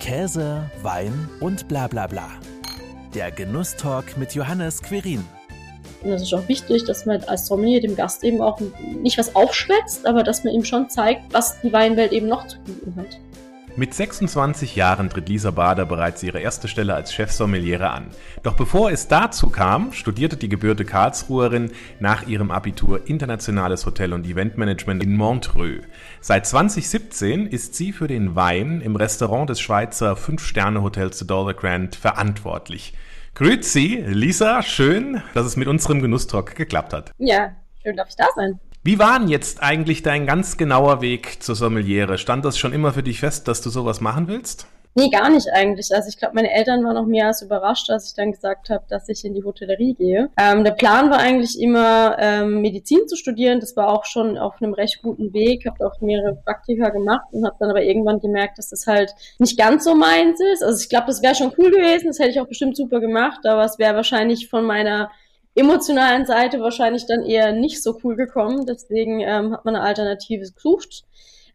Käse, Wein und bla bla bla. Der Genusstalk mit Johannes Querin. Und es ist auch wichtig, dass man als Sommelier dem Gast eben auch nicht was aufschwätzt, aber dass man ihm schon zeigt, was die Weinwelt eben noch zu bieten hat. Mit 26 Jahren tritt Lisa Bader bereits ihre erste Stelle als Chefsommeliere an. Doch bevor es dazu kam, studierte die gebürte Karlsruherin nach ihrem Abitur Internationales Hotel- und Eventmanagement in Montreux. Seit 2017 ist sie für den Wein im Restaurant des Schweizer Fünf-Sterne-Hotels The Dollar Grand verantwortlich. Grüezi, Lisa, schön, dass es mit unserem Genusstalk geklappt hat. Ja, schön darf ich da sein. Wie war denn jetzt eigentlich dein ganz genauer Weg zur Sommeliere? Stand das schon immer für dich fest, dass du sowas machen willst? Nee, gar nicht eigentlich. Also ich glaube, meine Eltern waren noch mehr als überrascht, als ich dann gesagt habe, dass ich in die Hotellerie gehe. Ähm, der Plan war eigentlich immer, ähm, Medizin zu studieren. Das war auch schon auf einem recht guten Weg. Habe auch mehrere Praktika gemacht und habe dann aber irgendwann gemerkt, dass das halt nicht ganz so meins ist. Also ich glaube, das wäre schon cool gewesen. Das hätte ich auch bestimmt super gemacht, aber es wäre wahrscheinlich von meiner emotionalen Seite wahrscheinlich dann eher nicht so cool gekommen. Deswegen ähm, hat man eine Alternative gesucht.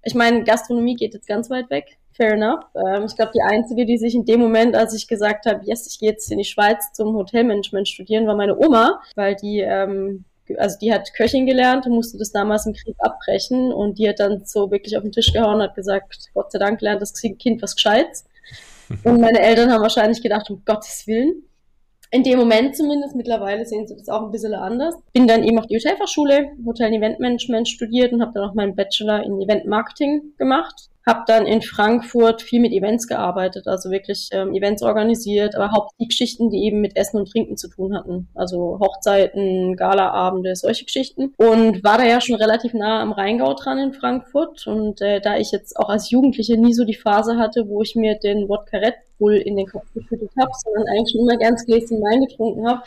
Ich meine, Gastronomie geht jetzt ganz weit weg. Fair enough. Ähm, ich glaube, die einzige, die sich in dem Moment, als ich gesagt habe, yes, ich gehe jetzt in die Schweiz zum Hotelmanagement studieren, war meine Oma, weil die ähm, also die hat Köchin gelernt und musste das damals im Krieg abbrechen und die hat dann so wirklich auf den Tisch gehauen und hat gesagt, Gott sei Dank lernt das Kind was Gescheites. Und meine Eltern haben wahrscheinlich gedacht, um Gottes Willen, in dem Moment zumindest, mittlerweile sehen sie das auch ein bisschen anders. Bin dann eben auf die Hotelfachschule, Hotel- und Eventmanagement studiert und habe dann auch meinen Bachelor in Eventmarketing gemacht. Habe dann in Frankfurt viel mit Events gearbeitet, also wirklich ähm, Events organisiert, aber hauptsächlich Geschichten, die eben mit Essen und Trinken zu tun hatten. Also Hochzeiten, Galaabende, solche Geschichten. Und war da ja schon relativ nah am Rheingau dran in Frankfurt. Und äh, da ich jetzt auch als Jugendliche nie so die Phase hatte, wo ich mir den Wodka Red Bull in den Kopf geschüttet habe, sondern eigentlich schon immer ganz Gläschen Wein getrunken habe,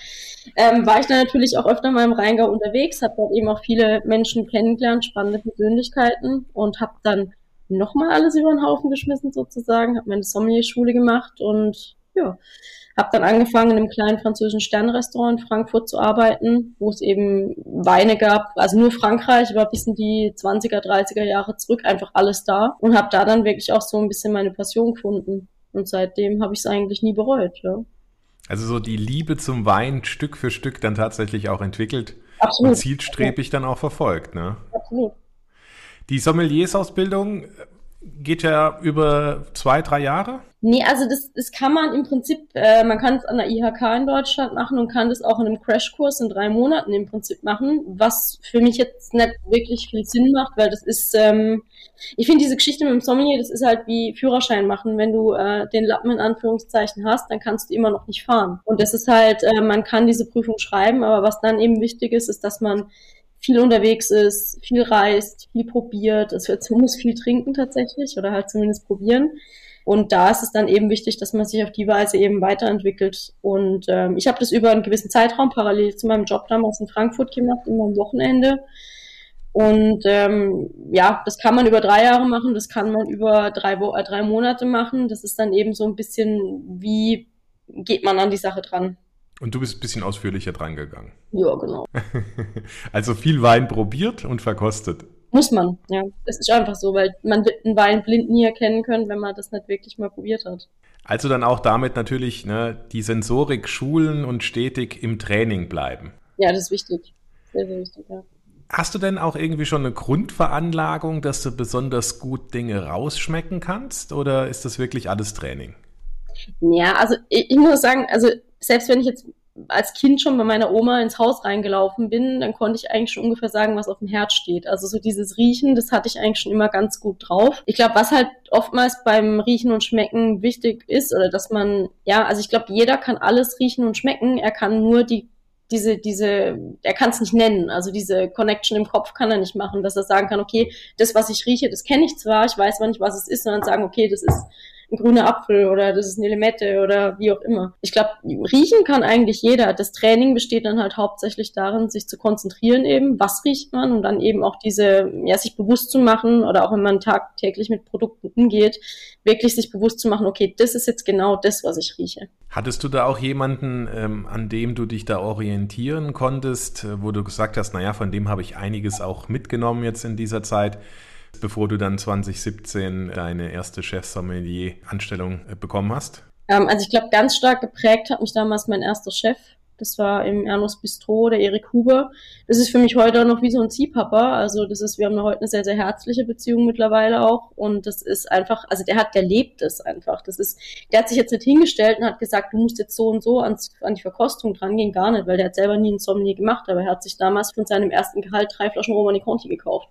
ähm, war ich dann natürlich auch öfter mal im Rheingau unterwegs, habe dort eben auch viele Menschen kennengelernt, spannende Persönlichkeiten und habe dann nochmal alles über den Haufen geschmissen sozusagen, habe meine Sommelier-Schule gemacht und ja, habe dann angefangen in einem kleinen französischen Sternrestaurant in Frankfurt zu arbeiten, wo es eben Weine gab, also nur Frankreich, aber bis in die 20er, 30er Jahre zurück, einfach alles da und habe da dann wirklich auch so ein bisschen meine Passion gefunden und seitdem habe ich es eigentlich nie bereut, ja. Also so die Liebe zum Wein Stück für Stück dann tatsächlich auch entwickelt Absolut. und zielstrebig dann auch verfolgt, ne? Absolut. Die Sommeliersausbildung geht ja über zwei, drei Jahre? Nee, also das, das kann man im Prinzip, äh, man kann es an der IHK in Deutschland machen und kann das auch in einem Crashkurs in drei Monaten im Prinzip machen, was für mich jetzt nicht wirklich viel Sinn macht, weil das ist, ähm, ich finde diese Geschichte mit dem Sommelier, das ist halt wie Führerschein machen. Wenn du äh, den Lappen in Anführungszeichen hast, dann kannst du immer noch nicht fahren. Und das ist halt, äh, man kann diese Prüfung schreiben, aber was dann eben wichtig ist, ist, dass man viel unterwegs ist, viel reist, viel probiert. Es wird, muss viel trinken tatsächlich oder halt zumindest probieren. Und da ist es dann eben wichtig, dass man sich auf die Weise eben weiterentwickelt. Und ähm, ich habe das über einen gewissen Zeitraum parallel zu meinem Job damals in Frankfurt gemacht, immer am Wochenende. Und ähm, ja, das kann man über drei Jahre machen, das kann man über drei, Wo äh, drei Monate machen. Das ist dann eben so ein bisschen, wie geht man an die Sache dran. Und du bist ein bisschen ausführlicher dran gegangen. Ja, genau. also viel Wein probiert und verkostet. Muss man, ja. Das ist einfach so, weil man wird einen Wein blind nie erkennen können, wenn man das nicht wirklich mal probiert hat. Also dann auch damit natürlich ne, die Sensorik schulen und stetig im Training bleiben. Ja, das ist wichtig. Sehr, sehr wichtig, ja. Hast du denn auch irgendwie schon eine Grundveranlagung, dass du besonders gut Dinge rausschmecken kannst? Oder ist das wirklich alles Training? Ja, also ich, ich muss sagen, also selbst wenn ich jetzt als Kind schon bei meiner Oma ins Haus reingelaufen bin, dann konnte ich eigentlich schon ungefähr sagen, was auf dem Herd steht. Also so dieses Riechen, das hatte ich eigentlich schon immer ganz gut drauf. Ich glaube, was halt oftmals beim Riechen und Schmecken wichtig ist, oder dass man, ja, also ich glaube, jeder kann alles riechen und schmecken, er kann nur die diese, diese, er kann es nicht nennen, also diese Connection im Kopf kann er nicht machen, dass er sagen kann, okay, das, was ich rieche, das kenne ich zwar, ich weiß aber nicht, was es ist, sondern sagen, okay, das ist ein grüner Apfel oder das ist eine Limette oder wie auch immer. Ich glaube, riechen kann eigentlich jeder. Das Training besteht dann halt hauptsächlich darin, sich zu konzentrieren eben, was riecht man und dann eben auch diese, ja, sich bewusst zu machen oder auch wenn man tagtäglich mit Produkten umgeht, wirklich sich bewusst zu machen, okay, das ist jetzt genau das, was ich rieche. Hattest du da auch jemanden, ähm, an dem du dich da orientieren konntest, wo du gesagt hast, naja, von dem habe ich einiges auch mitgenommen jetzt in dieser Zeit? Bevor du dann 2017 deine erste Chef-Sommelier-Anstellung äh, bekommen hast? Ähm, also ich glaube, ganz stark geprägt hat mich damals mein erster Chef, das war im Ernst Bistro, der Erik Huber. Das ist für mich heute noch wie so ein Ziehpapa. Also das ist, wir haben heute eine sehr, sehr herzliche Beziehung mittlerweile auch. Und das ist einfach, also der hat, der lebt es einfach. Das ist, der hat sich jetzt nicht hingestellt und hat gesagt, du musst jetzt so und so ans, an die Verkostung dran gehen. Gar nicht, weil der hat selber nie einen Sommelier gemacht, aber er hat sich damals von seinem ersten Gehalt drei Flaschen Romani Conti gekauft.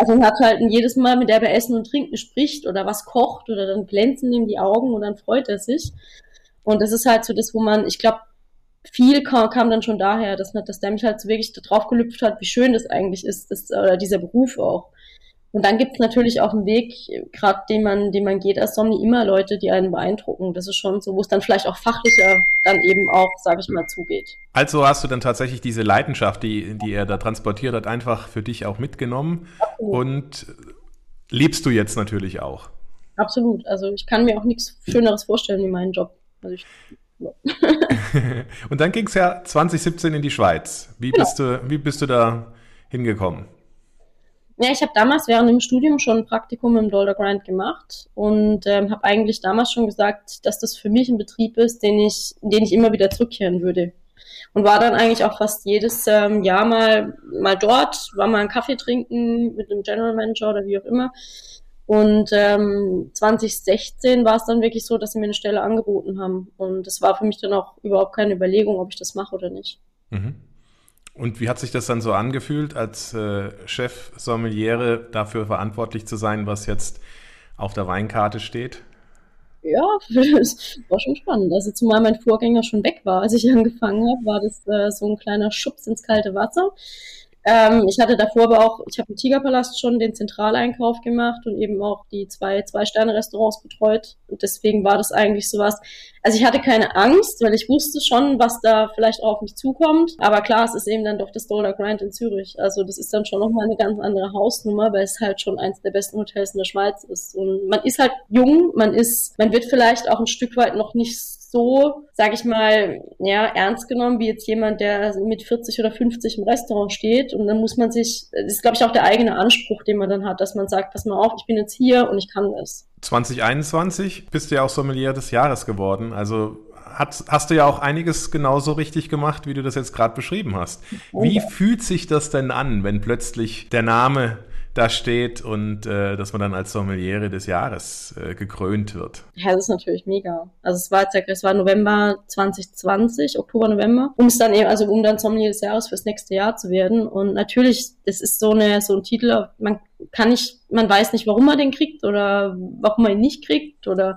Also man hat halt jedes Mal, mit der er Essen und Trinken spricht oder was kocht oder dann glänzen ihm die Augen und dann freut er sich. Und das ist halt so das, wo man, ich glaube, viel kam, kam dann schon daher, dass, dass der mich halt so wirklich drauf gelüpft hat, wie schön das eigentlich ist, das, oder dieser Beruf auch. Und dann gibt's natürlich auch einen Weg, gerade den man, den man geht als Somni, immer Leute, die einen beeindrucken. Das ist schon so, wo es dann vielleicht auch fachlicher dann eben auch, sage ich mal, zugeht. Also hast du dann tatsächlich diese Leidenschaft, die, die er da transportiert hat, einfach für dich auch mitgenommen Absolut. und lebst du jetzt natürlich auch. Absolut. Also ich kann mir auch nichts Schöneres vorstellen wie meinen Job. Also ich und dann ging es ja 2017 in die Schweiz. Wie bist, ja. du, wie bist du da hingekommen? Ja, ich habe damals während dem Studium schon ein Praktikum im Dollar Grind gemacht und ähm, habe eigentlich damals schon gesagt, dass das für mich ein Betrieb ist, den ich, den ich immer wieder zurückkehren würde. Und war dann eigentlich auch fast jedes ähm, Jahr mal, mal dort, war mal einen Kaffee trinken mit dem General Manager oder wie auch immer und ähm, 2016 war es dann wirklich so, dass sie mir eine Stelle angeboten haben. Und es war für mich dann auch überhaupt keine Überlegung, ob ich das mache oder nicht. Mhm. Und wie hat sich das dann so angefühlt, als äh, Chef Sommeliere dafür verantwortlich zu sein, was jetzt auf der Weinkarte steht? Ja, das war schon spannend. Also zumal mein Vorgänger schon weg war, als ich angefangen habe, war das äh, so ein kleiner Schubs ins kalte Wasser. Ähm, ich hatte davor aber auch, ich habe im Tigerpalast schon den Zentraleinkauf gemacht und eben auch die zwei Zwei-Sterne-Restaurants betreut. Und deswegen war das eigentlich sowas. Also ich hatte keine Angst, weil ich wusste schon, was da vielleicht auch auf mich zukommt. Aber klar, es ist eben dann doch das Dollar Grind in Zürich. Also das ist dann schon nochmal eine ganz andere Hausnummer, weil es halt schon eins der besten Hotels in der Schweiz ist. Und man ist halt jung, man ist, man wird vielleicht auch ein Stück weit noch nicht so, sag ich mal, ja, ernst genommen, wie jetzt jemand, der mit 40 oder 50 im Restaurant steht. Und dann muss man sich, das ist, glaube ich, auch der eigene Anspruch, den man dann hat, dass man sagt, pass mal auf, ich bin jetzt hier und ich kann es. 2021 bist du ja auch Sommelier des Jahres geworden. Also hast, hast du ja auch einiges genauso richtig gemacht, wie du das jetzt gerade beschrieben hast. Wie fühlt sich das denn an, wenn plötzlich der Name da steht und äh, dass man dann als Sommeliere des Jahres äh, gekrönt wird. Ja, das ist natürlich mega. Also es war jetzt, es war November 2020, Oktober, November, um es dann eben, also um dann Sommelier des Jahres fürs nächste Jahr zu werden. Und natürlich, das ist so eine so ein Titel, man kann nicht, man weiß nicht, warum man den kriegt oder warum man ihn nicht kriegt oder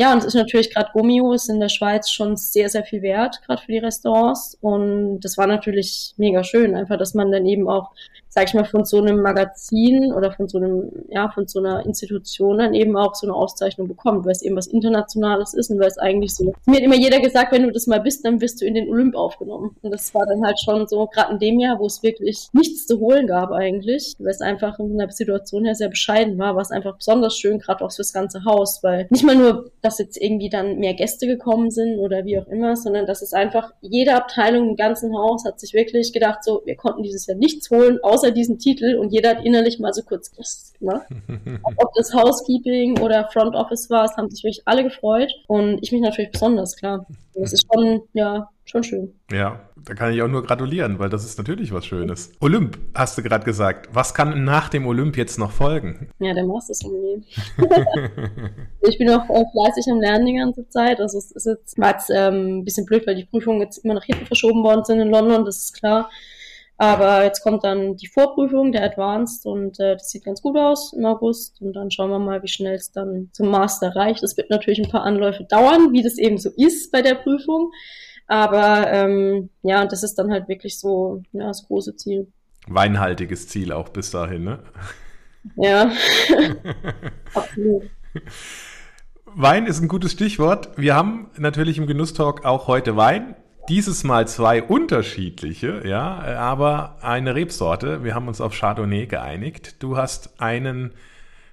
ja, und es ist natürlich gerade Gummio ist in der Schweiz schon sehr, sehr viel wert, gerade für die Restaurants. Und das war natürlich mega schön, einfach, dass man dann eben auch sag ich mal, von so einem Magazin oder von so einem, ja, von so einer Institution dann eben auch so eine Auszeichnung bekommt, weil es eben was Internationales ist und weil es eigentlich so. Mir hat immer jeder gesagt, wenn du das mal bist, dann bist du in den Olymp aufgenommen. Und das war dann halt schon so, gerade in dem Jahr, wo es wirklich nichts zu holen gab eigentlich, weil es einfach in einer Situation her sehr bescheiden war, war es einfach besonders schön, gerade auch fürs ganze Haus, weil nicht mal nur, dass jetzt irgendwie dann mehr Gäste gekommen sind oder wie auch immer, sondern dass es einfach jede Abteilung im ganzen Haus hat sich wirklich gedacht, so, wir konnten dieses Jahr nichts holen, außer außer diesen Titel und jeder hat innerlich mal so kurz ne? Ob das Housekeeping oder Front Office war, es haben sich wirklich alle gefreut und ich mich natürlich besonders, klar. Das ist schon, ja, schon schön. Ja, da kann ich auch nur gratulieren, weil das ist natürlich was Schönes. Olymp, hast du gerade gesagt. Was kann nach dem Olymp jetzt noch folgen? Ja, der Masters Sommelier. ich bin auch fleißig am Lernen die ganze Zeit. Also es ist jetzt, war jetzt ähm, ein bisschen blöd, weil die Prüfungen jetzt immer nach hinten verschoben worden sind in London, das ist klar. Aber jetzt kommt dann die Vorprüfung, der Advanced, und äh, das sieht ganz gut aus im August. Und dann schauen wir mal, wie schnell es dann zum Master reicht. Das wird natürlich ein paar Anläufe dauern, wie das eben so ist bei der Prüfung. Aber ähm, ja, das ist dann halt wirklich so ja, das große Ziel. Weinhaltiges Ziel auch bis dahin, ne? Ja, absolut. Wein ist ein gutes Stichwort. Wir haben natürlich im Genusstalk auch heute Wein. Dieses Mal zwei unterschiedliche, ja, aber eine Rebsorte. Wir haben uns auf Chardonnay geeinigt. Du hast einen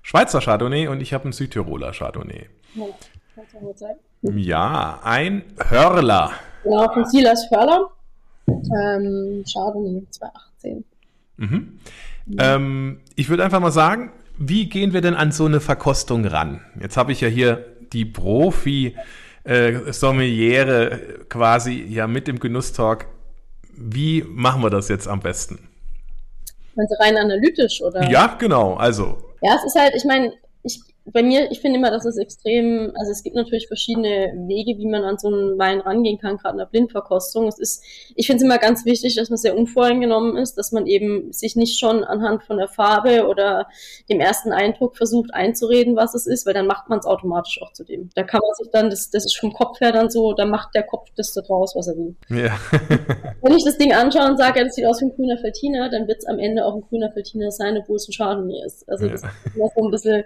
Schweizer Chardonnay und ich habe einen Südtiroler Chardonnay. Ja, ein Hörler. Genau, von Silas Hörler. Ähm, Chardonnay 2018. Mhm. Ähm, ich würde einfach mal sagen, Wie gehen wir denn an so eine Verkostung ran? Jetzt habe ich ja hier die Profi äh, Sommeliere quasi ja mit im Genusstalk. Wie machen wir das jetzt am besten? Also rein analytisch, oder? Ja, genau. Also. Ja, es ist halt, ich meine, ich bei mir, ich finde immer, dass es extrem, also es gibt natürlich verschiedene Wege, wie man an so einen Wein rangehen kann, gerade in der Blindverkostung. Es ist, ich finde es immer ganz wichtig, dass man sehr unvoreingenommen ist, dass man eben sich nicht schon anhand von der Farbe oder dem ersten Eindruck versucht einzureden, was es ist, weil dann macht man es automatisch auch zu dem. Da kann man sich dann, das, das ist vom Kopf her dann so, da macht der Kopf das da draus, was er will. Ja. Wenn ich das Ding anschaue und sage, ja, das sieht aus wie ein grüner Feltiner, dann wird es am Ende auch ein grüner Feltiner sein, obwohl es ein Chardonnay ist. Also ja. das ist immer so ein bisschen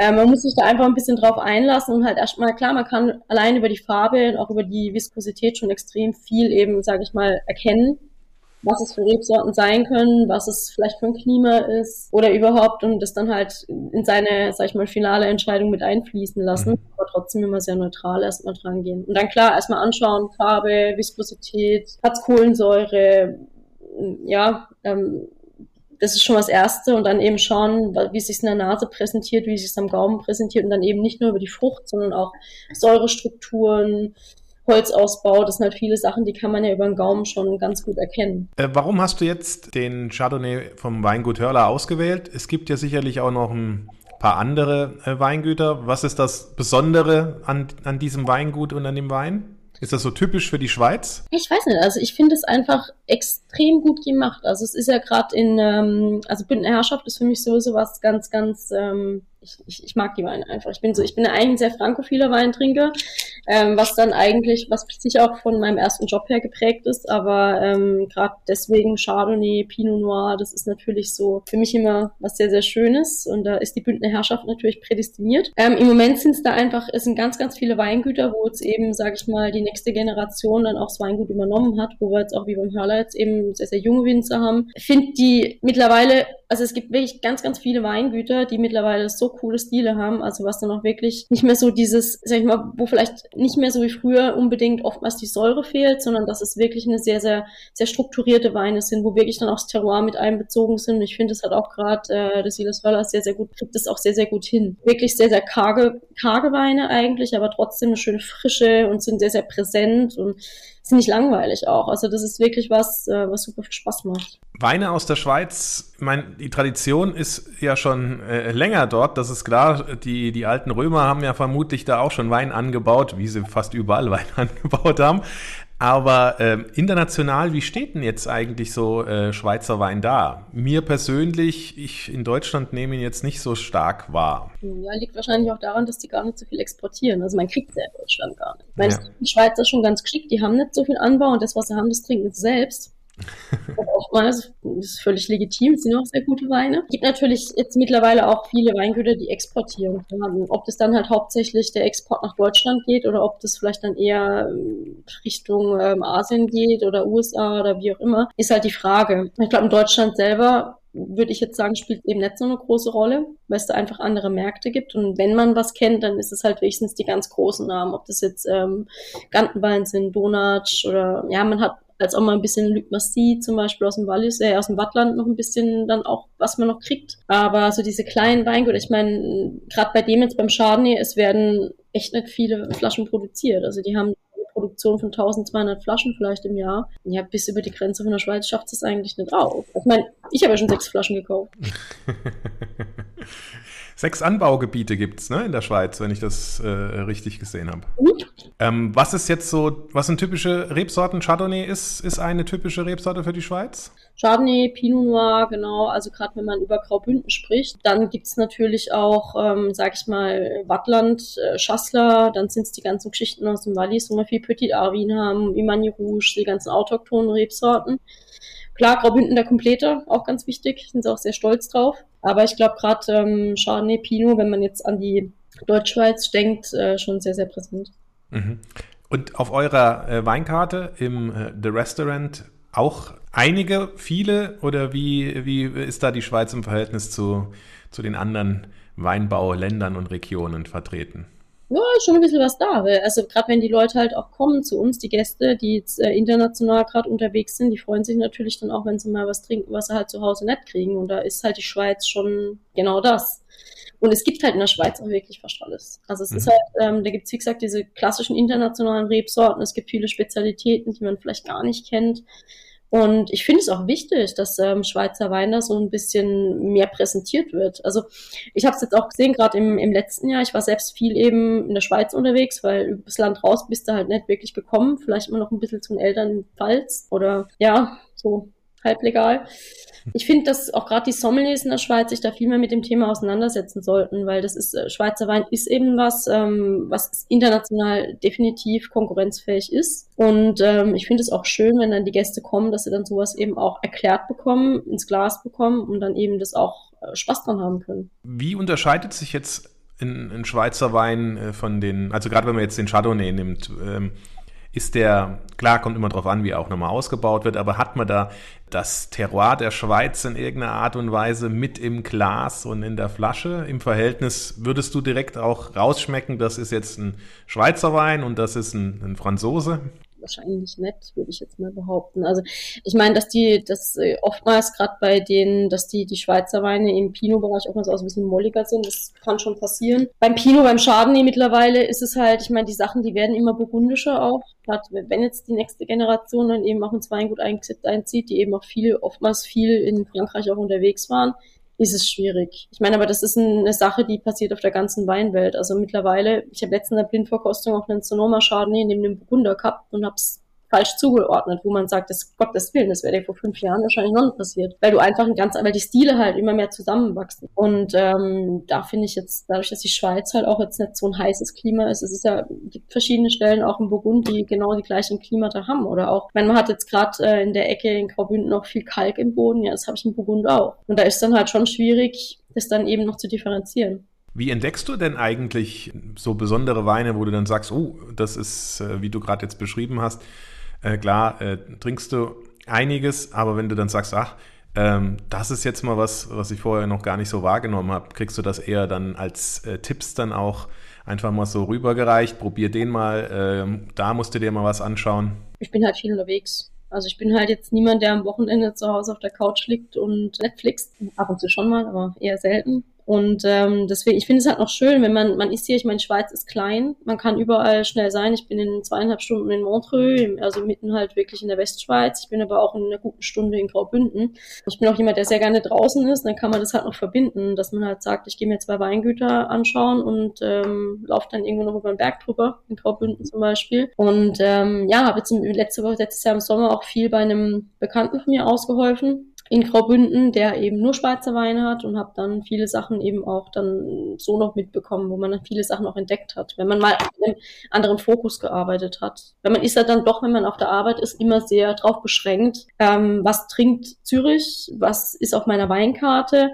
äh, man muss sich da einfach ein bisschen drauf einlassen und halt erstmal, klar, man kann allein über die Farbe und auch über die Viskosität schon extrem viel eben, sage ich mal, erkennen, was es für Rebsorten sein können, was es vielleicht für ein Klima ist oder überhaupt und das dann halt in seine, sag ich mal, finale Entscheidung mit einfließen lassen, mhm. aber trotzdem immer sehr neutral erstmal dran gehen. Und dann klar, erstmal anschauen, Farbe, Viskosität, hat's Kohlensäure, ja, ähm, das ist schon das Erste und dann eben schauen, wie es sich in der Nase präsentiert, wie es sich am Gaumen präsentiert und dann eben nicht nur über die Frucht, sondern auch Säurestrukturen, Holzausbau, das sind halt viele Sachen, die kann man ja über den Gaumen schon ganz gut erkennen. Äh, warum hast du jetzt den Chardonnay vom Weingut Hörler ausgewählt? Es gibt ja sicherlich auch noch ein paar andere äh, Weingüter. Was ist das Besondere an, an diesem Weingut und an dem Wein? Ist das so typisch für die Schweiz? Ich weiß nicht. Also ich finde es einfach extrem gut gemacht. Also es ist ja gerade in, ähm, also Bündner Herrschaft ist für mich sowieso was ganz, ganz ähm, ich, ich, ich mag die Weine einfach. Ich bin so, ich bin eigentlich ein sehr frankophiler Weintrinker, ähm, was dann eigentlich, was sicher auch von meinem ersten Job her geprägt ist, aber ähm, gerade deswegen Chardonnay, Pinot Noir, das ist natürlich so für mich immer was sehr, sehr Schönes und da ist die Bündner Herrschaft natürlich prädestiniert. Ähm, Im Moment sind es da einfach, es sind ganz, ganz viele Weingüter, wo jetzt eben, sage ich mal, die nächste Generation dann auch das Weingut übernommen hat, wo wir jetzt auch wie beim Hörler jetzt eben sehr, sehr junge Winzer haben. Ich finde die mittlerweile also es gibt wirklich ganz, ganz viele Weingüter, die mittlerweile so coole Stile haben, also was dann auch wirklich nicht mehr so dieses, sag ich mal, wo vielleicht nicht mehr so wie früher unbedingt oftmals die Säure fehlt, sondern dass es wirklich eine sehr, sehr, sehr strukturierte Weine sind, wo wirklich dann auch das Terroir mit einbezogen sind. Ich finde, es hat auch gerade äh, der Silas Wöller sehr, sehr gut, kriegt es auch sehr, sehr gut hin. Wirklich sehr, sehr karge, karge Weine eigentlich, aber trotzdem eine schöne Frische und sind sehr, sehr präsent und ziemlich langweilig auch. Also das ist wirklich was, äh, was super viel Spaß macht. Weine aus der Schweiz, ich meine, die Tradition ist ja schon äh, länger dort, das ist klar. Die, die alten Römer haben ja vermutlich da auch schon Wein angebaut, wie sie fast überall Wein angebaut haben. Aber äh, international, wie steht denn jetzt eigentlich so äh, Schweizer Wein da? Mir persönlich, ich in Deutschland nehme ihn jetzt nicht so stark wahr. Ja, liegt wahrscheinlich auch daran, dass die gar nicht so viel exportieren. Also man kriegt ja in Deutschland gar nicht. Ich meine, ja. die Schweizer schon ganz geschickt, die haben nicht so viel Anbau und das, was sie haben, das trinken sie selbst. Oftmals ist völlig legitim, sind auch sehr gute Weine. Es gibt natürlich jetzt mittlerweile auch viele Weingüter, die exportieren. Ob das dann halt hauptsächlich der Export nach Deutschland geht oder ob das vielleicht dann eher ähm, Richtung ähm, Asien geht oder USA oder wie auch immer, ist halt die Frage. Ich glaube, in Deutschland selber würde ich jetzt sagen, spielt eben nicht so eine große Rolle, weil es da einfach andere Märkte gibt. Und wenn man was kennt, dann ist es halt wenigstens die ganz großen Namen, ob das jetzt ähm, Gantenbein sind, Donatsch oder ja, man hat als auch mal ein bisschen Luc Massy zum Beispiel aus dem Wallis, äh, aus dem Wattland noch ein bisschen dann auch, was man noch kriegt. Aber so diese kleinen Weingüter, ich meine, gerade bei dem jetzt beim Chardonnay, es werden echt nicht viele Flaschen produziert. Also die haben eine Produktion von 1200 Flaschen vielleicht im Jahr. Ja, bis über die Grenze von der Schweiz schafft es eigentlich nicht auf. Ich meine, ich habe ja schon sechs Flaschen gekauft. Sechs Anbaugebiete gibt es ne, in der Schweiz, wenn ich das äh, richtig gesehen habe. Mhm. Ähm, was ist jetzt so, was sind typische Rebsorten? Chardonnay ist, ist eine typische Rebsorte für die Schweiz? Chardonnay, Pinot Noir, genau. Also gerade wenn man über Graubünden spricht. Dann gibt es natürlich auch, ähm, sag ich mal, Wattland, äh, Schassler. Dann sind es die ganzen Geschichten aus dem Wallis, wo wir viel Petit Arvin haben, Imani Rouge, die ganzen autochthonen Rebsorten. Klar, Graubünden der Komplette, auch ganz wichtig, sind sie auch sehr stolz drauf. Aber ich glaube gerade ähm, Chardonnay, Pinot, wenn man jetzt an die Deutschschweiz denkt, äh, schon sehr, sehr präsent. Mhm. Und auf eurer äh, Weinkarte im äh, The Restaurant auch einige, viele oder wie, wie ist da die Schweiz im Verhältnis zu, zu den anderen Weinbauländern und Regionen vertreten? Ja, ist schon ein bisschen was da. Also gerade wenn die Leute halt auch kommen zu uns, die Gäste, die jetzt äh, international gerade unterwegs sind, die freuen sich natürlich dann auch, wenn sie mal was trinken, was sie halt zu Hause nicht kriegen. Und da ist halt die Schweiz schon genau das. Und es gibt halt in der Schweiz auch wirklich fast alles. Also es mhm. ist halt, ähm, da gibt es wie gesagt diese klassischen internationalen Rebsorten, es gibt viele Spezialitäten, die man vielleicht gar nicht kennt. Und ich finde es auch wichtig, dass ähm, Schweizer Wein da so ein bisschen mehr präsentiert wird. Also ich habe es jetzt auch gesehen, gerade im, im letzten Jahr. Ich war selbst viel eben in der Schweiz unterwegs, weil übers Land raus bist du halt nicht wirklich gekommen. Vielleicht immer noch ein bisschen zu den Eltern in Pfalz oder ja, so halblegal. Ich finde, dass auch gerade die Sommeliers in der Schweiz sich da viel mehr mit dem Thema auseinandersetzen sollten, weil das ist, äh, Schweizer Wein ist eben was, ähm, was international definitiv konkurrenzfähig ist. Und ähm, ich finde es auch schön, wenn dann die Gäste kommen, dass sie dann sowas eben auch erklärt bekommen, ins Glas bekommen und dann eben das auch äh, Spaß dran haben können. Wie unterscheidet sich jetzt ein, Schweizer Wein äh, von den, also gerade wenn man jetzt den Chardonnay nimmt, ähm, ist der, klar, kommt immer drauf an, wie er auch nochmal ausgebaut wird, aber hat man da das Terroir der Schweiz in irgendeiner Art und Weise mit im Glas und in der Flasche im Verhältnis? Würdest du direkt auch rausschmecken, das ist jetzt ein Schweizer Wein und das ist ein, ein Franzose? Wahrscheinlich nicht, würde ich jetzt mal behaupten. Also ich meine, dass die, dass äh, oftmals gerade bei denen, dass die, die Schweizer Weine im Pinot-Bereich auch mal so ein bisschen molliger sind, das kann schon passieren. Beim Pinot, beim Chardonnay mittlerweile ist es halt, ich meine, die Sachen, die werden immer burgundischer auch. Grad, wenn jetzt die nächste Generation dann eben auch ins Weingut einzieht, die eben auch viel, oftmals viel in Frankreich auch unterwegs waren, ist es schwierig. Ich meine, aber das ist eine Sache, die passiert auf der ganzen Weinwelt. Also mittlerweile, ich habe letztens in der Blindverkostung auch einen Sonoma Chardonnay neben dem Burgunder gehabt und hab's falsch zugeordnet, wo man sagt, das Gottes Willen, das wäre dir vor fünf Jahren wahrscheinlich noch nicht passiert. Weil du einfach ein ganz, weil die Stile halt immer mehr zusammenwachsen. Und ähm, da finde ich jetzt, dadurch, dass die Schweiz halt auch jetzt nicht so ein heißes Klima ist, es ist ja, gibt verschiedene Stellen auch im Burgund, die genau die gleichen Klimata haben. Oder auch, wenn man hat jetzt gerade äh, in der Ecke in Graubünden noch viel Kalk im Boden, ja, das habe ich im Burgund auch. Und da ist dann halt schon schwierig, das dann eben noch zu differenzieren. Wie entdeckst du denn eigentlich so besondere Weine, wo du dann sagst, oh, das ist, äh, wie du gerade jetzt beschrieben hast, äh, klar, äh, trinkst du einiges, aber wenn du dann sagst, ach, ähm, das ist jetzt mal was, was ich vorher noch gar nicht so wahrgenommen habe, kriegst du das eher dann als äh, Tipps dann auch einfach mal so rübergereicht, probier den mal, ähm, da musst du dir mal was anschauen. Ich bin halt viel unterwegs. Also ich bin halt jetzt niemand, der am Wochenende zu Hause auf der Couch liegt und Netflix. Ab und zu schon mal, aber eher selten. Und ähm, deswegen, ich finde es halt noch schön, wenn man, man ist hier, ich meine, Schweiz ist klein, man kann überall schnell sein. Ich bin in zweieinhalb Stunden in Montreux, also mitten halt wirklich in der Westschweiz. Ich bin aber auch in einer guten Stunde in Graubünden. Ich bin auch jemand, der sehr gerne draußen ist, dann kann man das halt noch verbinden, dass man halt sagt, ich gehe mir zwei Weingüter anschauen und ähm, laufe dann irgendwo noch über den Berg drüber, in Graubünden zum Beispiel. Und ähm, ja, habe jetzt letzte Woche, letztes Jahr im Sommer auch viel bei einem Bekannten von mir ausgeholfen, in Graubünden, der eben nur Schweizer Weine hat und habe dann viele Sachen eben auch dann so noch mitbekommen, wo man dann viele Sachen auch entdeckt hat, wenn man mal mit einem anderen Fokus gearbeitet hat. Weil man ist ja dann doch, wenn man auf der Arbeit ist, immer sehr drauf beschränkt, ähm, was trinkt Zürich, was ist auf meiner Weinkarte,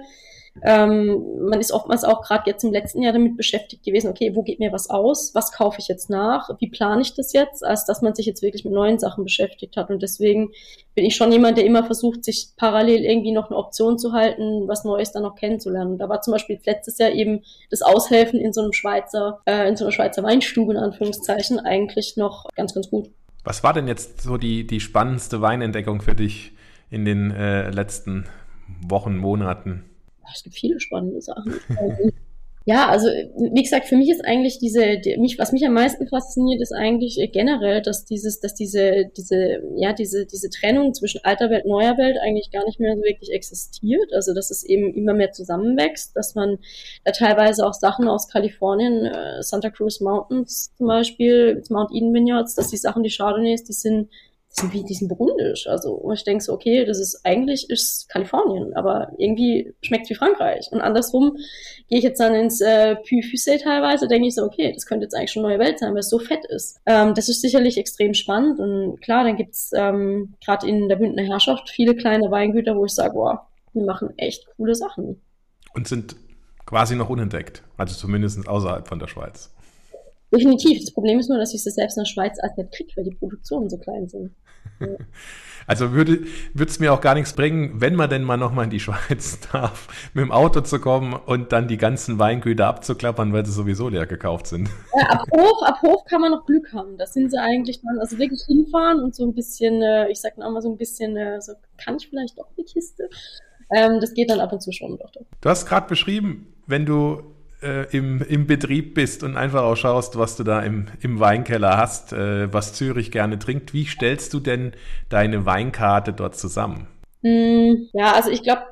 ähm, man ist oftmals auch gerade jetzt im letzten Jahr damit beschäftigt gewesen, okay, wo geht mir was aus? Was kaufe ich jetzt nach? Wie plane ich das jetzt? Als dass man sich jetzt wirklich mit neuen Sachen beschäftigt hat. Und deswegen bin ich schon jemand, der immer versucht, sich parallel irgendwie noch eine Option zu halten, was Neues dann noch kennenzulernen. Da war zum Beispiel letztes Jahr eben das Aushelfen in so einem Schweizer, äh, in so einer Schweizer Weinstube in Anführungszeichen eigentlich noch ganz, ganz gut. Was war denn jetzt so die, die spannendste Weinentdeckung für dich in den äh, letzten Wochen, Monaten? Es gibt viele spannende Sachen. ja, also wie gesagt, für mich ist eigentlich diese, die, mich, was mich am meisten fasziniert, ist eigentlich äh, generell, dass dieses, dass diese, diese, ja, diese, diese Trennung zwischen alter Welt, neuer Welt eigentlich gar nicht mehr so wirklich existiert. Also dass es eben immer mehr zusammenwächst, dass man da teilweise auch Sachen aus Kalifornien, äh, Santa Cruz Mountains zum Beispiel, Mount Eden Vineyards, dass die Sachen, die Chardonnays, die sind wie diesen burundisch. Also ich denke so, okay, das ist eigentlich ist Kalifornien, aber irgendwie schmeckt wie Frankreich. Und andersrum gehe ich jetzt dann ins äh, Puy Fusset teilweise, denke ich so, okay, das könnte jetzt eigentlich schon neue Welt sein, weil es so fett ist. Ähm, das ist sicherlich extrem spannend und klar, dann gibt's ähm, gerade in der Bündner Herrschaft viele kleine Weingüter, wo ich sage, boah, die machen echt coole Sachen. Und sind quasi noch unentdeckt, also zumindest außerhalb von der Schweiz. Definitiv. Das Problem ist nur, dass ich es selbst in der Schweiz als nicht kriege, weil die Produktionen so klein sind. Also würde es mir auch gar nichts bringen, wenn man denn mal nochmal in die Schweiz darf, mit dem Auto zu kommen und dann die ganzen Weingüter abzuklappern, weil sie sowieso leer gekauft sind. Ja, ab Hof, ab Hof kann man noch Glück haben. Das sind sie eigentlich dann, also wirklich hinfahren und so ein bisschen, äh, ich sag mal so ein bisschen, äh, so kann ich vielleicht doch eine Kiste. Ähm, das geht dann ab und zu schon doch. Du hast gerade beschrieben, wenn du äh, im, im Betrieb bist und einfach auch schaust, was du da im, im Weinkeller hast, äh, was Zürich gerne trinkt. Wie stellst du denn deine Weinkarte dort zusammen? Mm, ja, also ich glaube,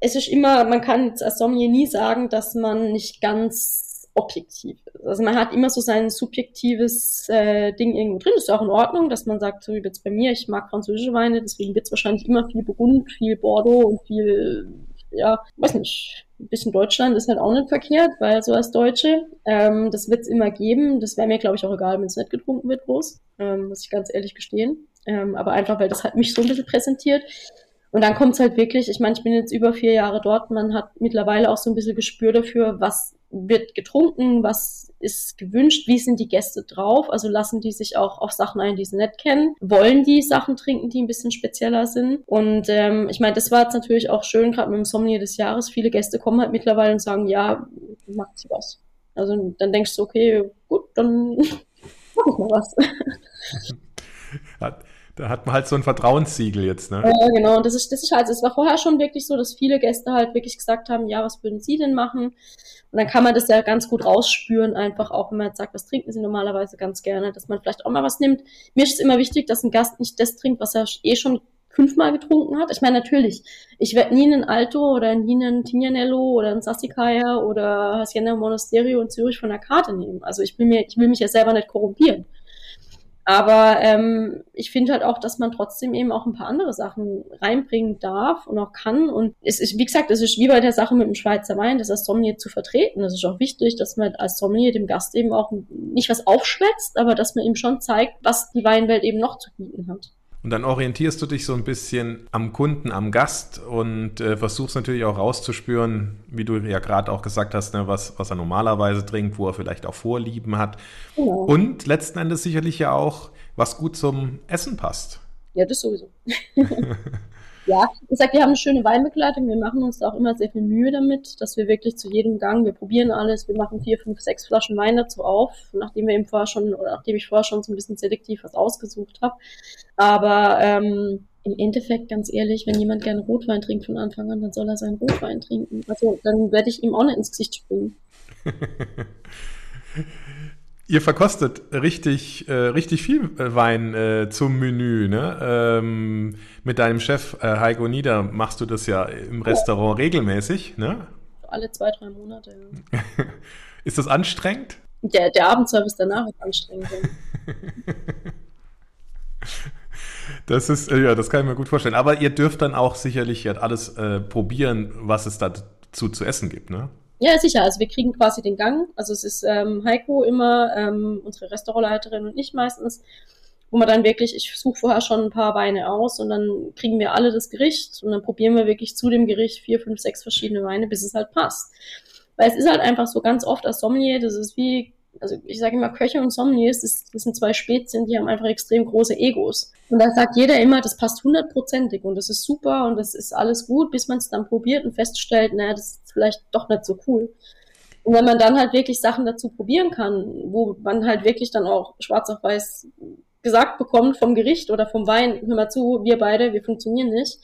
es ist immer, man kann als Sommelier nie sagen, dass man nicht ganz objektiv ist. Also man hat immer so sein subjektives äh, Ding irgendwo drin. Das ist auch in Ordnung, dass man sagt, so wie jetzt bei mir, ich mag französische Weine, deswegen wird es wahrscheinlich immer viel Burgund, viel Bordeaux und viel, ja, weiß nicht, ein bisschen Deutschland ist halt auch nicht verkehrt, weil so als Deutsche, ähm, das wird es immer geben. Das wäre mir, glaube ich, auch egal, wenn es nicht getrunken wird, groß, ähm, muss ich ganz ehrlich gestehen. Ähm, aber einfach, weil das halt mich so ein bisschen präsentiert. Und dann kommt es halt wirklich, ich meine, ich bin jetzt über vier Jahre dort, man hat mittlerweile auch so ein bisschen Gespür dafür, was wird getrunken, was ist gewünscht, wie sind die Gäste drauf, also lassen die sich auch auf Sachen ein, die sie nicht kennen, wollen die Sachen trinken, die ein bisschen spezieller sind. Und ähm, ich meine, das war jetzt natürlich auch schön, gerade mit dem Sommelier des Jahres, viele Gäste kommen halt mittlerweile und sagen, ja, macht sie was. Also dann denkst du, okay, gut, dann mach ich mal was. Da hat man halt so ein Vertrauenssiegel jetzt, ne? Ja, genau. Und das ist, das ist halt, es war vorher schon wirklich so, dass viele Gäste halt wirklich gesagt haben, ja, was würden Sie denn machen? Und dann kann man das ja ganz gut rausspüren, einfach auch, wenn man jetzt sagt, was trinken Sie normalerweise ganz gerne, dass man vielleicht auch mal was nimmt. Mir ist es immer wichtig, dass ein Gast nicht das trinkt, was er eh schon fünfmal getrunken hat. Ich meine, natürlich, ich werde nie einen Alto oder nie einen Tignanello oder einen Sassicaia oder Hacienda Monasterio in Zürich von der Karte nehmen. Also ich will mir, ich will mich ja selber nicht korrumpieren. Aber ähm, ich finde halt auch, dass man trotzdem eben auch ein paar andere Sachen reinbringen darf und auch kann. Und es ist, wie gesagt, es ist wie bei der Sache mit dem Schweizer Wein, das als Sommelier zu vertreten. Das ist auch wichtig, dass man als Sommelier dem Gast eben auch nicht was aufschwätzt, aber dass man ihm schon zeigt, was die Weinwelt eben noch zu bieten hat. Und dann orientierst du dich so ein bisschen am Kunden, am Gast und äh, versuchst natürlich auch rauszuspüren, wie du ja gerade auch gesagt hast, ne, was, was er normalerweise trinkt, wo er vielleicht auch Vorlieben hat. Ja. Und letzten Endes sicherlich ja auch, was gut zum Essen passt. Ja, das sowieso. Ja, ich sag, wir haben eine schöne Weinbegleitung. Wir machen uns da auch immer sehr viel Mühe damit, dass wir wirklich zu jedem Gang, wir probieren alles, wir machen vier, fünf, sechs Flaschen Wein dazu auf, nachdem wir eben vorher schon, oder nachdem ich vorher schon so ein bisschen selektiv was ausgesucht habe. Aber ähm, im Endeffekt, ganz ehrlich, wenn jemand gerne Rotwein trinkt von Anfang an, dann soll er seinen Rotwein trinken. Also dann werde ich ihm auch nicht ins Gesicht springen. Ihr verkostet richtig, äh, richtig viel äh, Wein äh, zum Menü, ne? Ähm, mit deinem Chef äh, Heiko Nieder machst du das ja im Restaurant regelmäßig, ne? Alle zwei, drei Monate. Ja. ist das anstrengend? Der, der Abendservice danach ist anstrengend. Das ist, äh, ja, das kann ich mir gut vorstellen. Aber ihr dürft dann auch sicherlich alles äh, probieren, was es dazu zu essen gibt, ne? Ja, sicher. Also wir kriegen quasi den Gang. Also es ist ähm, Heiko immer, ähm, unsere Restaurantleiterin und ich meistens, wo man dann wirklich, ich suche vorher schon ein paar Weine aus und dann kriegen wir alle das Gericht und dann probieren wir wirklich zu dem Gericht vier, fünf, sechs verschiedene Weine, bis es halt passt. Weil es ist halt einfach so ganz oft als Sommelier, das ist wie also ich sage immer, Köche und Sommeliers, das, das sind zwei Spätzchen, die haben einfach extrem große Egos. Und da sagt jeder immer, das passt hundertprozentig und das ist super und das ist alles gut, bis man es dann probiert und feststellt, naja, das ist vielleicht doch nicht so cool. Und wenn man dann halt wirklich Sachen dazu probieren kann, wo man halt wirklich dann auch schwarz auf weiß gesagt bekommt vom Gericht oder vom Wein, hör mal zu, wir beide, wir funktionieren nicht,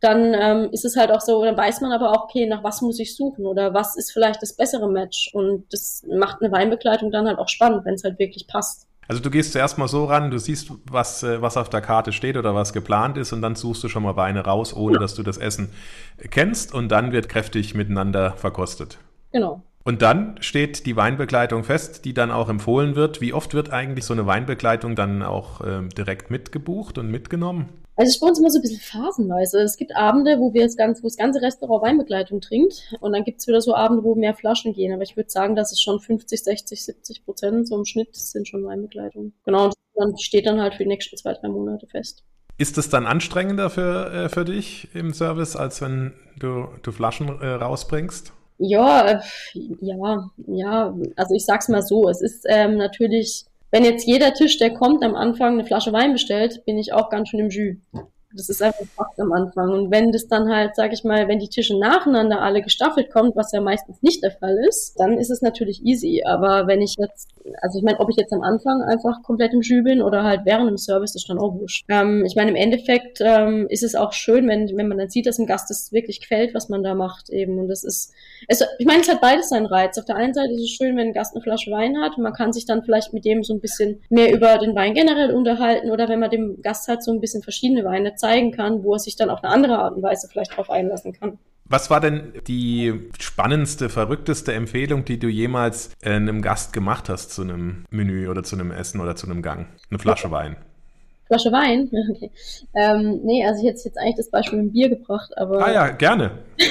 dann ähm, ist es halt auch so, dann weiß man aber auch, okay, nach was muss ich suchen oder was ist vielleicht das bessere Match und das macht eine Weinbegleitung dann halt auch spannend, wenn es halt wirklich passt. Also du gehst zuerst mal so ran, du siehst, was, äh, was auf der Karte steht oder was geplant ist und dann suchst du schon mal Weine raus, ohne ja. dass du das Essen kennst und dann wird kräftig miteinander verkostet. Genau. Und dann steht die Weinbegleitung fest, die dann auch empfohlen wird. Wie oft wird eigentlich so eine Weinbegleitung dann auch ähm, direkt mitgebucht und mitgenommen? Also es ist bei uns immer so ein bisschen phasenweise. Es gibt Abende, wo wir das ganze, wo das ganze Restaurant Weinbegleitung trinkt und dann gibt es wieder so Abende, wo mehr Flaschen gehen. Aber ich würde sagen, dass es schon 50, 60, 70 Prozent so im Schnitt sind schon Weinbegleitung. Genau, und dann steht dann halt für die nächsten zwei, drei Monate fest. Ist es dann anstrengender für, äh, für dich im Service, als wenn du, du Flaschen äh, rausbringst? Ja, äh, ja, ja. Also ich sag's mal so, es ist ähm, natürlich wenn jetzt jeder Tisch, der kommt, am Anfang eine Flasche Wein bestellt, bin ich auch ganz schön im Jus. Das ist einfach Fakt am Anfang. Und wenn das dann halt, sag ich mal, wenn die Tische nacheinander alle gestaffelt kommt, was ja meistens nicht der Fall ist, dann ist es natürlich easy. Aber wenn ich jetzt, also ich meine, ob ich jetzt am Anfang einfach komplett im Jus bin oder halt während dem Service, ist dann auch wurscht. Ähm, ich meine, im Endeffekt ähm, ist es auch schön, wenn, wenn man dann sieht, dass dem Gast es wirklich gefällt, was man da macht eben. Und das ist, es, ich meine, es hat beides seinen Reiz. Auf der einen Seite ist es schön, wenn ein Gast eine Flasche Wein hat und man kann sich dann vielleicht mit dem so ein bisschen mehr über den Wein generell unterhalten oder wenn man dem Gast halt so ein bisschen verschiedene Weine zeigen kann, wo er sich dann auf eine andere Art und Weise vielleicht drauf einlassen kann. Was war denn die spannendste, verrückteste Empfehlung, die du jemals äh, einem Gast gemacht hast zu einem Menü oder zu einem Essen oder zu einem Gang? Eine Flasche Wein. Flasche Wein? Okay. Ähm, nee, also ich hätte jetzt eigentlich das Beispiel mit Bier gebracht, aber. Ah ja, gerne. ja,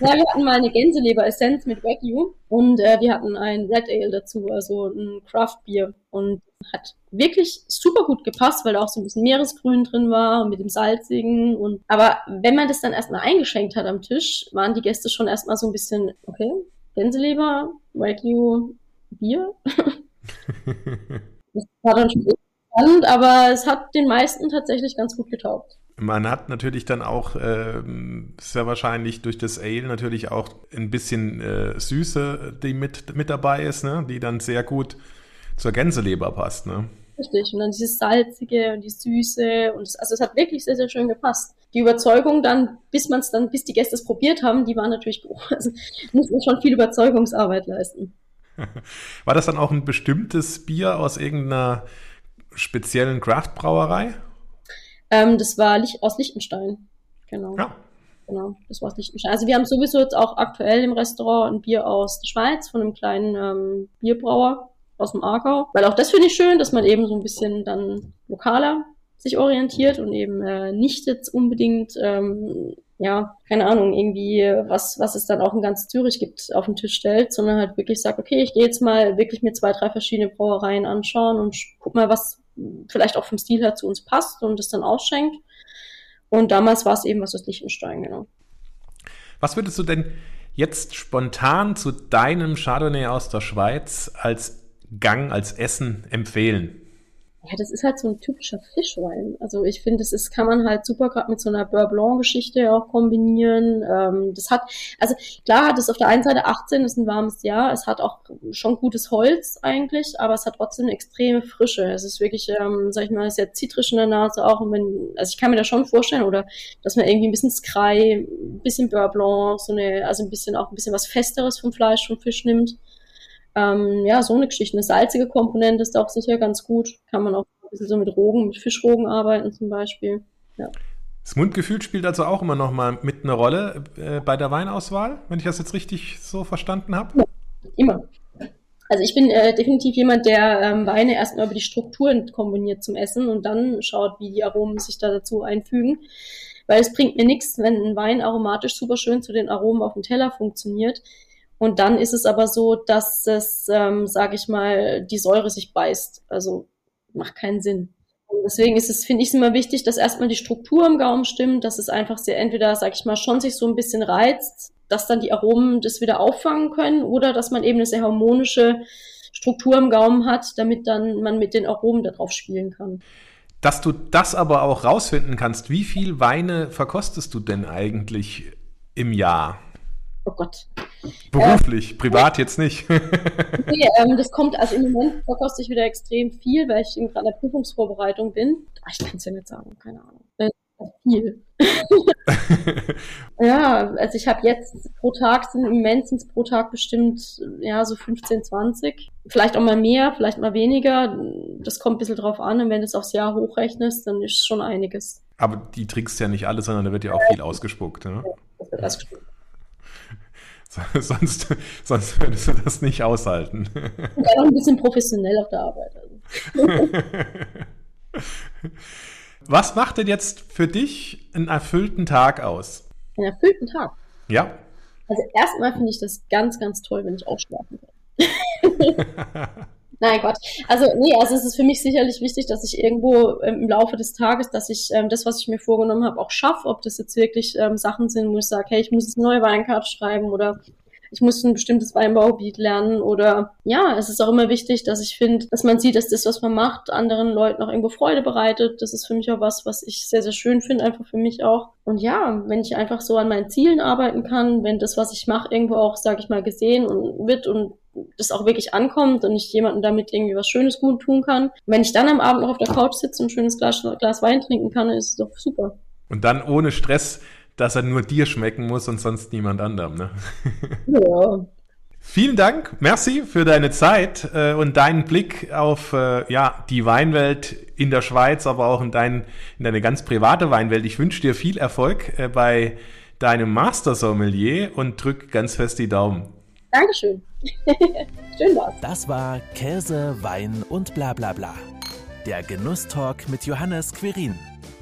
wir hatten mal eine Gänseleber-Essenz mit Wagyu und äh, wir hatten ein Red Ale dazu, also ein Craft-Bier. Und hat wirklich super gut gepasst, weil da auch so ein bisschen Meeresgrün drin war mit dem Salzigen. Und aber wenn man das dann erstmal eingeschenkt hat am Tisch, waren die Gäste schon erstmal so ein bisschen, okay, Gänseleber, Wagyu, Bier. das war dann schon spannend, aber es hat den meisten tatsächlich ganz gut getaugt. Man hat natürlich dann auch äh, sehr wahrscheinlich durch das Ale natürlich auch ein bisschen äh, Süße, die mit, mit dabei ist, ne? die dann sehr gut zur Gänseleber passt. Ne? Richtig, und dann dieses Salzige und die Süße und es, also es hat wirklich sehr, sehr schön gepasst. Die Überzeugung dann, bis man es dann, bis die Gäste es probiert haben, die war natürlich groß. Also muss man schon viel Überzeugungsarbeit leisten. War das dann auch ein bestimmtes Bier aus irgendeiner speziellen Craft-Brauerei? Ähm, das war aus Liechtenstein. Genau. Ja. Genau, das war aus Liechtenstein. Also wir haben sowieso jetzt auch aktuell im Restaurant ein Bier aus der Schweiz von einem kleinen ähm, Bierbrauer aus dem Aargau. Weil auch das finde ich schön, dass man eben so ein bisschen dann lokaler sich orientiert und eben äh, nicht jetzt unbedingt, ähm, ja, keine Ahnung, irgendwie was, was es dann auch in ganz Zürich gibt, auf den Tisch stellt, sondern halt wirklich sagt, okay, ich gehe jetzt mal wirklich mir zwei, drei verschiedene Brauereien anschauen und guck mal, was vielleicht auch vom Stil her zu uns passt und es dann ausschenkt. Und damals war es eben was aus Liechtenstein, genau. Was würdest du denn jetzt spontan zu deinem Chardonnay aus der Schweiz als Gang, als Essen empfehlen? Ja, das ist halt so ein typischer Fischwein. Also ich finde, das ist, kann man halt super gerade mit so einer Beurre Blanc Geschichte auch kombinieren. Ähm, das hat, also klar hat es auf der einen Seite 18, ist ein warmes Jahr. Es hat auch schon gutes Holz eigentlich, aber es hat trotzdem eine extreme Frische. Es ist wirklich, ähm, sag ich mal, sehr zitrisch in der Nase auch. Und wenn, also ich kann mir das schon vorstellen, oder dass man irgendwie ein bisschen Skrei, ein bisschen Beurre Blanc, so eine, also ein bisschen auch ein bisschen was Festeres vom Fleisch, vom Fisch nimmt. Ähm, ja, so eine Geschichte. Eine salzige Komponente ist auch sicher ganz gut. Kann man auch ein bisschen so mit Rogen, mit Fischrogen arbeiten zum Beispiel. Ja. Das Mundgefühl spielt also auch immer noch mal mit eine Rolle äh, bei der Weinauswahl, wenn ich das jetzt richtig so verstanden habe? Ja, immer. Also ich bin äh, definitiv jemand, der ähm, Weine erstmal über die Strukturen kombiniert zum Essen und dann schaut, wie die Aromen sich da dazu einfügen. Weil es bringt mir nichts, wenn ein Wein aromatisch super schön zu den Aromen auf dem Teller funktioniert, und dann ist es aber so, dass es, ähm, sage ich mal, die Säure sich beißt. Also macht keinen Sinn. Und deswegen ist es, finde ich immer wichtig, dass erstmal die Struktur im Gaumen stimmt, dass es einfach sehr entweder, sage ich mal, schon sich so ein bisschen reizt, dass dann die Aromen das wieder auffangen können oder dass man eben eine sehr harmonische Struktur im Gaumen hat, damit dann man mit den Aromen darauf spielen kann. Dass du das aber auch rausfinden kannst, wie viel Weine verkostest du denn eigentlich im Jahr? Oh Gott. Beruflich, äh, privat jetzt nicht. nee, ähm, das kommt, also im Moment verkoste ich wieder extrem viel, weil ich gerade in der Prüfungsvorbereitung bin. Ach, ich kann es ja nicht sagen, keine Ahnung. Äh, viel. ja, also ich habe jetzt pro Tag sind im Moment sind pro Tag bestimmt ja so 15, 20. Vielleicht auch mal mehr, vielleicht mal weniger. Das kommt ein bisschen drauf an. Und wenn du es aufs Jahr hochrechnest, dann ist schon einiges. Aber die trinkst ja nicht alle, sondern da wird ja auch viel ausgespuckt. Ne? Ja, das wird ausgespuckt. sonst, sonst würdest du das nicht aushalten. Ja, noch ein bisschen professionell auf der Arbeit. Also. Was macht denn jetzt für dich einen erfüllten Tag aus? Einen erfüllten Tag? Ja. Also erstmal finde ich das ganz, ganz toll, wenn ich ausschlafen kann. Nein, Gott. Also, nee, also es ist für mich sicherlich wichtig, dass ich irgendwo im Laufe des Tages, dass ich ähm, das, was ich mir vorgenommen habe, auch schaffe. Ob das jetzt wirklich ähm, Sachen sind, wo ich sage, hey, ich muss jetzt eine neue Weinkarte schreiben oder ich muss ein bestimmtes Weinbaugebiet lernen oder ja, es ist auch immer wichtig, dass ich finde, dass man sieht, dass das, was man macht, anderen Leuten auch irgendwo Freude bereitet. Das ist für mich auch was, was ich sehr, sehr schön finde, einfach für mich auch. Und ja, wenn ich einfach so an meinen Zielen arbeiten kann, wenn das, was ich mache, irgendwo auch, sage ich mal, gesehen und wird und das auch wirklich ankommt und ich jemandem damit irgendwie was Schönes gut tun kann. Wenn ich dann am Abend noch auf der Couch sitze und ein schönes Glas, Glas Wein trinken kann, ist es doch super. Und dann ohne Stress, dass er nur dir schmecken muss und sonst niemand anderem. Ne? Ja. Vielen Dank, merci für deine Zeit äh, und deinen Blick auf äh, ja, die Weinwelt in der Schweiz, aber auch in, dein, in deine ganz private Weinwelt. Ich wünsche dir viel Erfolg äh, bei deinem Master Sommelier und drück ganz fest die Daumen. Dankeschön. Schön war's. Das war Käse, Wein und bla bla bla. Der Genusstalk mit Johannes Quirin.